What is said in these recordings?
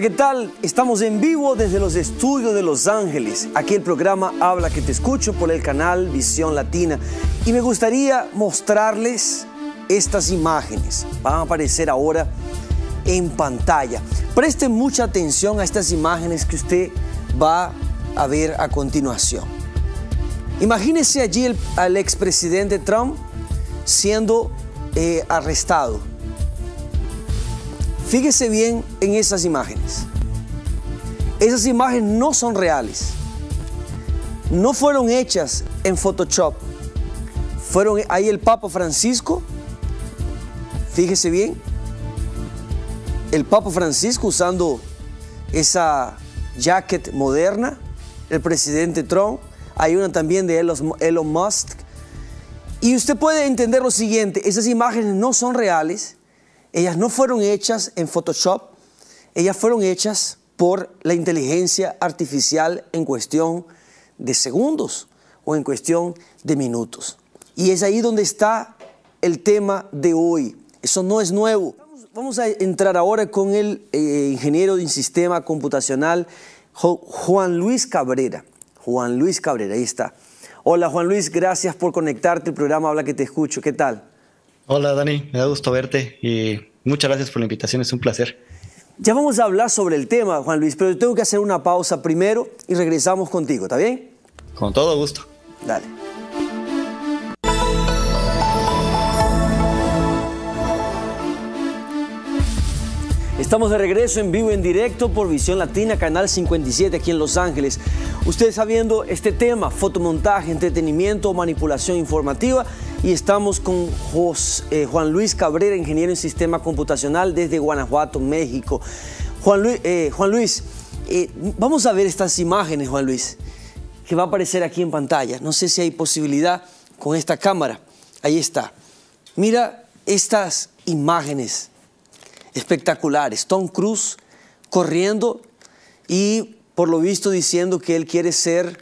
¿qué tal? Estamos en vivo desde los estudios de Los Ángeles. Aquí el programa Habla que te escucho por el canal Visión Latina. Y me gustaría mostrarles estas imágenes. Van a aparecer ahora en pantalla. Presten mucha atención a estas imágenes que usted va a ver a continuación. Imagínese allí al expresidente Trump siendo eh, arrestado. Fíjese bien en esas imágenes. Esas imágenes no son reales. No fueron hechas en Photoshop. Fueron ahí el Papa Francisco. Fíjese bien. El Papa Francisco usando esa jacket moderna. El presidente Trump. Hay una también de Elon Musk. Y usted puede entender lo siguiente. Esas imágenes no son reales ellas no fueron hechas en Photoshop, ellas fueron hechas por la inteligencia artificial en cuestión de segundos o en cuestión de minutos. Y es ahí donde está el tema de hoy. Eso no es nuevo. Vamos a entrar ahora con el eh, ingeniero de sistema computacional Juan Luis Cabrera. Juan Luis Cabrera, ahí está. Hola Juan Luis, gracias por conectarte al programa Habla que te escucho. ¿Qué tal? Hola Dani, me da gusto verte y muchas gracias por la invitación, es un placer. Ya vamos a hablar sobre el tema, Juan Luis, pero tengo que hacer una pausa primero y regresamos contigo, ¿está bien? Con todo gusto. Dale. Estamos de regreso en vivo en directo por Visión Latina, Canal 57 aquí en Los Ángeles. Ustedes sabiendo este tema, fotomontaje, entretenimiento, manipulación informativa y estamos con eh, Juan Luis Cabrera, ingeniero en sistema computacional desde Guanajuato, México. Juan Luis, eh, Juan Luis eh, vamos a ver estas imágenes, Juan Luis, que va a aparecer aquí en pantalla. No sé si hay posibilidad con esta cámara. Ahí está. Mira estas imágenes espectaculares. Tom Cruise corriendo y por lo visto diciendo que él quiere ser,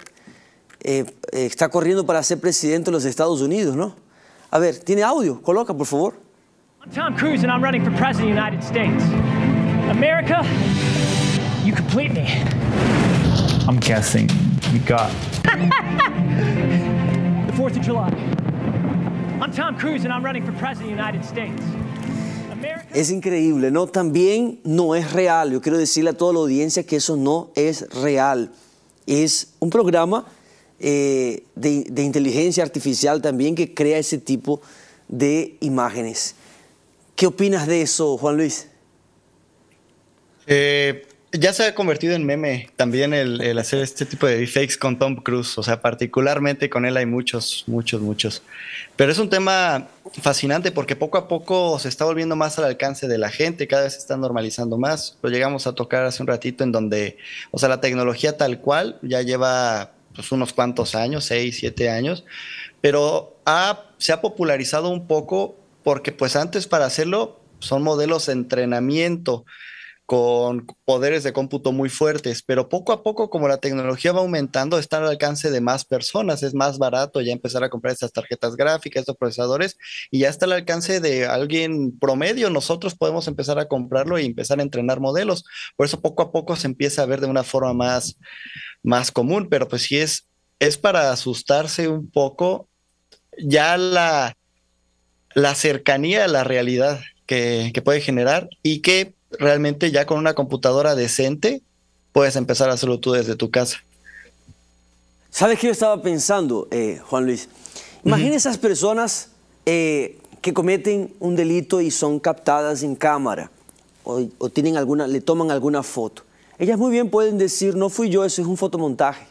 está corriendo para ser presidente de los Estados Unidos, ¿no? A ver, ¿tiene audio? Coloca, por favor. I'm Tom Cruise and I'm running for president of the United States. America, you complete me. I'm guessing you got the 4th of July. I'm Tom Cruise and I'm running for president of the United States. Es increíble, ¿no? También no es real. Yo quiero decirle a toda la audiencia que eso no es real. Es un programa eh, de, inteligencia artificial también que crea ese tipo de imágenes. ¿Qué opinas de eso, Juan Luis? Eh, ya se ha convertido en meme también el, hacer este tipo de deepfakes con Tom Cruise. O sea, particularmente con él hay muchos, muchos, muchos. Pero es un tema fascinante porque poco a poco se está volviendo más al alcance de la gente, cada vez se está normalizando más. Lo llegamos a tocar hace un ratito en donde, o sea, la tecnología tal cual ya lleva pues, unos cuantos años, seis, siete años, pero se ha popularizado un poco porque pues antes para hacerlo son modelos de entrenamiento con poderes de cómputo muy fuertes, pero poco a poco como la tecnología va aumentando, está al alcance de más personas, es más barato ya empezar a comprar estas tarjetas gráficas, estos procesadores, y ya está al alcance de alguien promedio, nosotros podemos empezar a comprarlo y empezar a entrenar modelos, por eso poco a poco se empieza a ver de una forma más, más común, pero pues sí es, es para asustarse un poco ya la, la cercanía a la realidad que, que puede generar y que realmente ya con una computadora decente puedes empezar a hacerlo tú desde tu casa. ¿Sabes qué yo estaba pensando, eh, Juan Luis? Imagina esas personas eh, que cometen un delito y son captadas en cámara o, o, tienen alguna, le toman alguna foto. Ellas muy bien pueden decir, no fui yo, eso es un fotomontaje.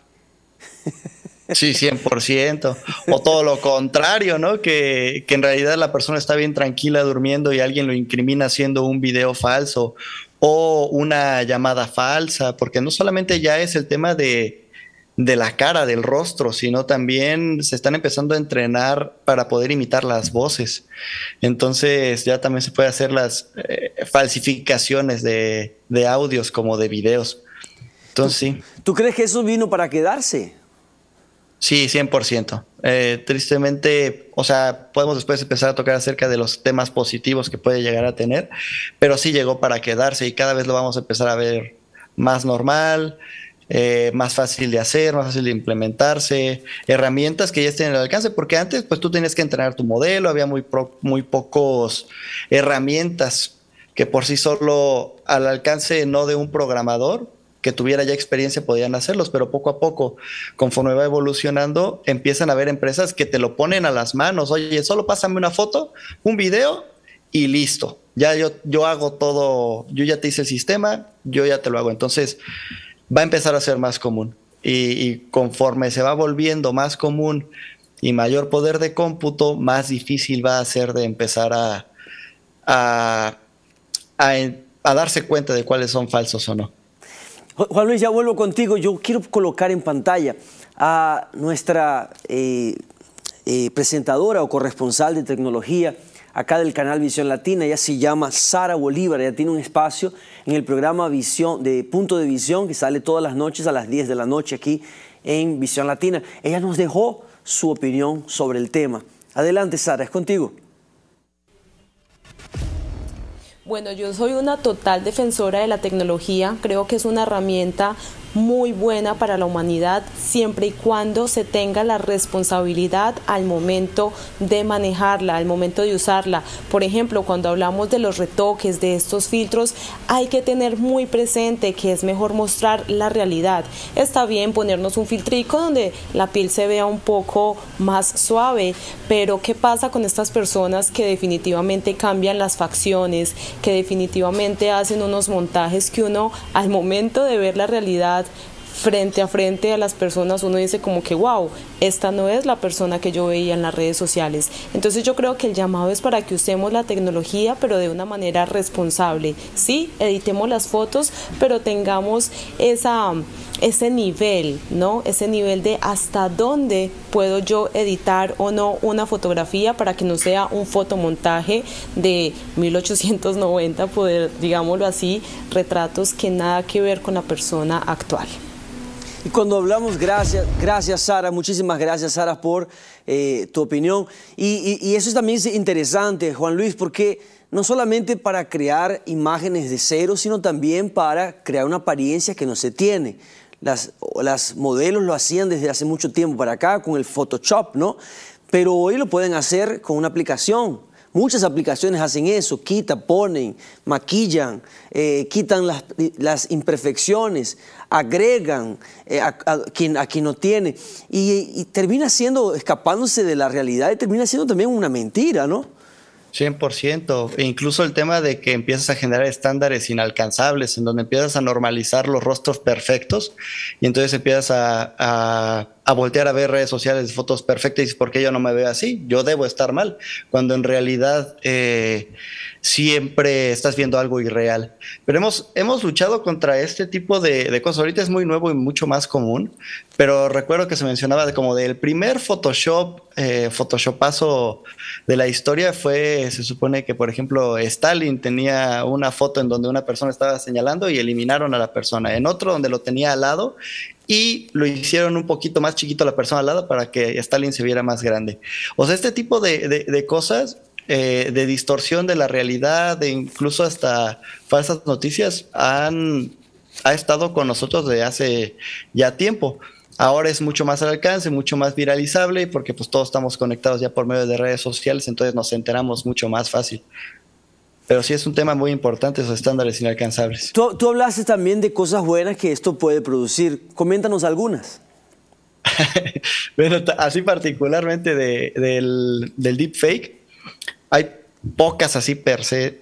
Sí, 100%. O todo lo contrario, ¿no? Que, que, en realidad la persona está bien tranquila durmiendo y alguien lo incrimina haciendo un video falso o una llamada falsa, porque no solamente ya es el tema de, de la cara, del rostro, sino también se están empezando a entrenar para poder imitar las voces. Entonces ya también se puede hacer las eh, falsificaciones de, de audios como de videos. Entonces sí. ¿Tú crees que eso vino para quedarse? Sí, 100%. Eh, tristemente, o sea, podemos después empezar a tocar acerca de los temas positivos que puede llegar a tener, pero sí llegó para quedarse y cada vez lo vamos a empezar a ver más normal, eh, más fácil de hacer, más fácil de implementarse, herramientas que ya estén al alcance, porque antes pues tú tenías que entrenar tu modelo, había muy, muy pocos herramientas que por sí solo al alcance no de un programador, que tuviera ya experiencia podían hacerlos, pero poco a poco, conforme va evolucionando, empiezan a haber empresas que te lo ponen a las manos. Oye, solo pásame una foto, un video y listo. Ya yo, yo hago todo, yo ya te hice el sistema, yo ya te lo hago. Entonces, va a empezar a ser más común. Y, conforme se va volviendo más común y mayor poder de cómputo, más difícil va a ser de empezar a, a, a darse cuenta de cuáles son falsos o no. Juan Luis, ya vuelvo contigo. Yo quiero colocar en pantalla a nuestra eh, eh, presentadora o corresponsal de tecnología acá del canal Visión Latina. Ella se llama Sara Bolívar. Ella tiene un espacio en el programa de Punto de Visión que sale todas las noches a las 10 de la noche aquí en Visión Latina. Ella nos dejó su opinión sobre el tema. Adelante, Sara, es contigo. Bueno, yo soy una total defensora de la tecnología, creo que es una herramienta muy buena para la humanidad siempre y cuando se tenga la responsabilidad al momento de manejarla, al momento de usarla. Por ejemplo, cuando hablamos de los retoques de estos filtros, hay que tener muy presente que es mejor mostrar la realidad. Está bien ponernos un filtrico donde la piel se vea un poco más suave, pero ¿qué pasa con estas personas que definitivamente cambian las facciones, que definitivamente hacen unos montajes que uno al momento de ver la realidad frente a frente a las personas uno dice como que wow, esta no es la persona que yo veía en las redes sociales. Entonces yo creo que el llamado es para que usemos la tecnología pero de una manera responsable. Sí, editemos las fotos, pero tengamos esa ese nivel, ¿no? Ese nivel de hasta dónde puedo yo editar o no una fotografía para que no sea un fotomontaje de 1890, poder, digámoslo así, retratos que nada que ver con la persona actual. Y cuando hablamos, gracias, gracias Sara, muchísimas gracias Sara por eh, tu opinión. Y, y, eso también es interesante, Juan Luis, porque no solamente para crear imágenes de cero, sino también para crear una apariencia que no se tiene. Las, las modelos lo hacían desde hace mucho tiempo para acá con el Photoshop, ¿no? Pero hoy lo pueden hacer con una aplicación Muchas aplicaciones hacen eso, quitan, ponen, maquillan, eh, quitan las, imperfecciones, agregan eh, a, quien, a quien no tiene y, termina siendo, escapándose de la realidad y termina siendo también una mentira, ¿no? 100%. E incluso el tema de que empiezas a generar estándares inalcanzables, en donde empiezas a normalizar los rostros perfectos y entonces empiezas a a voltear a ver redes sociales, fotos perfectas y dices, ¿por qué yo no me veo así? Yo debo estar mal, cuando en realidad eh, siempre estás viendo algo irreal. Pero hemos, hemos luchado contra este tipo de, cosas. Ahorita es muy nuevo y mucho más común, pero recuerdo que se mencionaba de como del primer Photoshop, eh, Photoshopazo de la historia fue, se supone que, por ejemplo, Stalin tenía una foto en donde una persona estaba señalando y eliminaron a la persona. En otro donde lo tenía al lado y lo hicieron un poquito más chiquito la persona al lado para que Stalin se viera más grande. O sea, este tipo de, cosas, eh, de distorsión de la realidad, de incluso hasta falsas noticias, han ha estado con nosotros desde hace ya tiempo. Ahora es mucho más al alcance, mucho más viralizable, porque pues todos estamos conectados ya por medio de redes sociales, entonces nos enteramos mucho más fácil. Pero sí es un tema muy importante, esos estándares inalcanzables. Tú, tú hablaste también de cosas buenas que esto puede producir. Coméntanos algunas. bueno, así particularmente del, del deepfake, hay pocas así per se.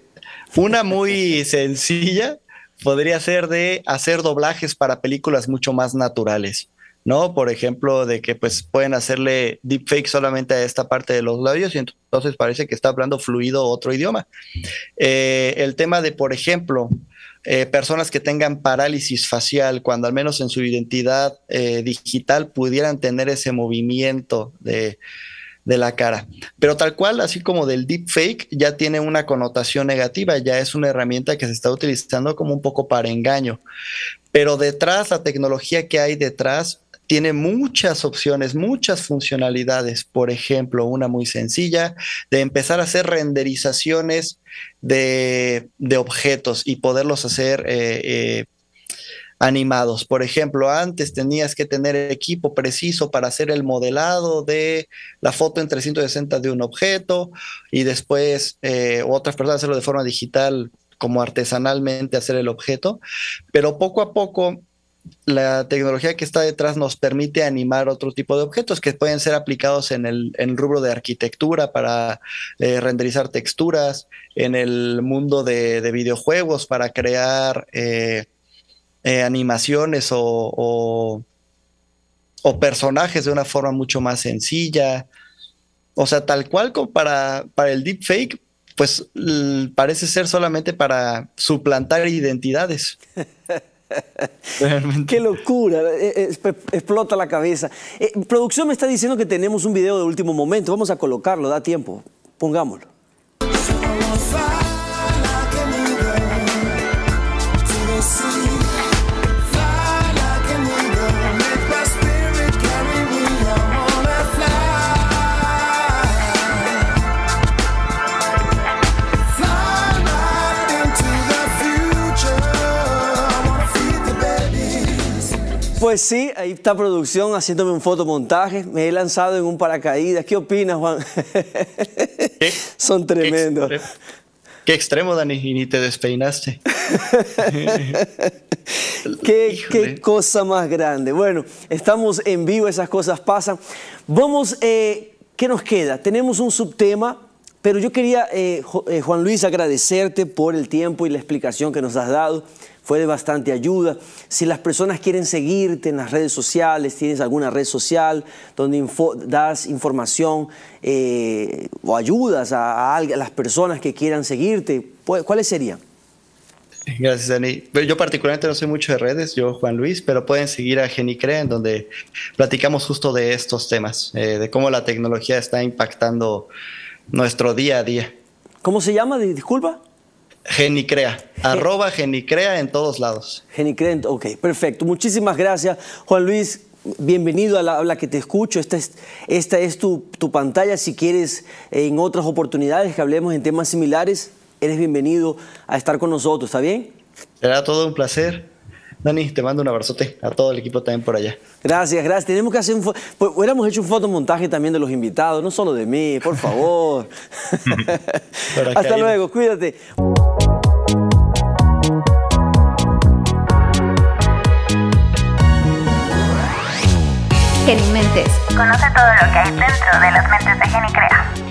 Una muy sencilla podría ser de hacer doblajes para películas mucho más naturales. ¿No? Por ejemplo, de que pues pueden hacerle deepfake solamente a esta parte de los labios y entonces parece que está hablando fluido otro idioma. Eh, el tema de, por ejemplo, eh, personas que tengan parálisis facial, cuando al menos en su identidad eh, digital pudieran tener ese movimiento de, de la cara. Pero tal cual, así como del deepfake, ya tiene una connotación negativa, ya es una herramienta que se está utilizando como un poco para engaño. Pero detrás, la tecnología que hay detrás tiene muchas opciones, muchas funcionalidades. Por ejemplo, una muy sencilla de empezar a hacer renderizaciones de, objetos y poderlos hacer eh, eh, animados. Por ejemplo, antes tenías que tener equipo preciso para hacer el modelado de la foto en 360 de un objeto y después eh, otras personas hacerlo de forma digital como artesanalmente hacer el objeto, pero poco a poco la tecnología que está detrás nos permite animar otro tipo de objetos que pueden ser aplicados en el, rubro de arquitectura para eh, renderizar texturas, en el mundo de, videojuegos para crear eh, eh, animaciones o, personajes de una forma mucho más sencilla. O sea, tal cual como para, para el deepfake, pues parece ser solamente para suplantar identidades. Qué locura, eh, eh, explota la cabeza. producción me está diciendo que tenemos un video de último momento, vamos a colocarlo, da tiempo, pongámoslo. Pues sí, ahí está producción haciéndome un fotomontaje. Me he lanzado en un paracaídas. ¿Qué opinas, Juan? Son tremendos. Qué extremo, Dani, y ni te despeinaste. qué, cosa más grande. Bueno, estamos en vivo, esas cosas pasan. Vamos, eh, ¿qué nos queda? Tenemos un subtema, pero yo quería, eh, eh, Juan Luis, agradecerte por el tiempo y la explicación que nos has dado fue de bastante ayuda. Si las personas quieren seguirte en las redes sociales, tienes alguna red social donde das información eh, o ayudas a, las personas que quieran seguirte, ¿cuáles serían? Gracias, Dani. Yo particularmente no soy mucho de redes, yo Juan Luis, pero pueden seguir a Genicrea en donde platicamos justo de estos temas, eh, de cómo la tecnología está impactando nuestro día a día. ¿Cómo se llama? Disculpa. Genicrea, arroba Genicrea en todos lados. Genicrea, ok, perfecto. Muchísimas gracias, Juan Luis. Bienvenido a la habla que te escucho. Esta es, esta es tu, pantalla. Si quieres, en otras oportunidades que hablemos en temas similares, eres bienvenido a estar con nosotros. ¿Está bien? Será todo un placer. Dani, te mando un abrazote a todo el equipo también por allá. Gracias, gracias. Tenemos que hacer un... Pues, hubiéramos hecho un fotomontaje también de los invitados, no solo de mí, por favor. Hasta luego, cuídate. Conoce todo lo que hay dentro de las mentes de Genicrea.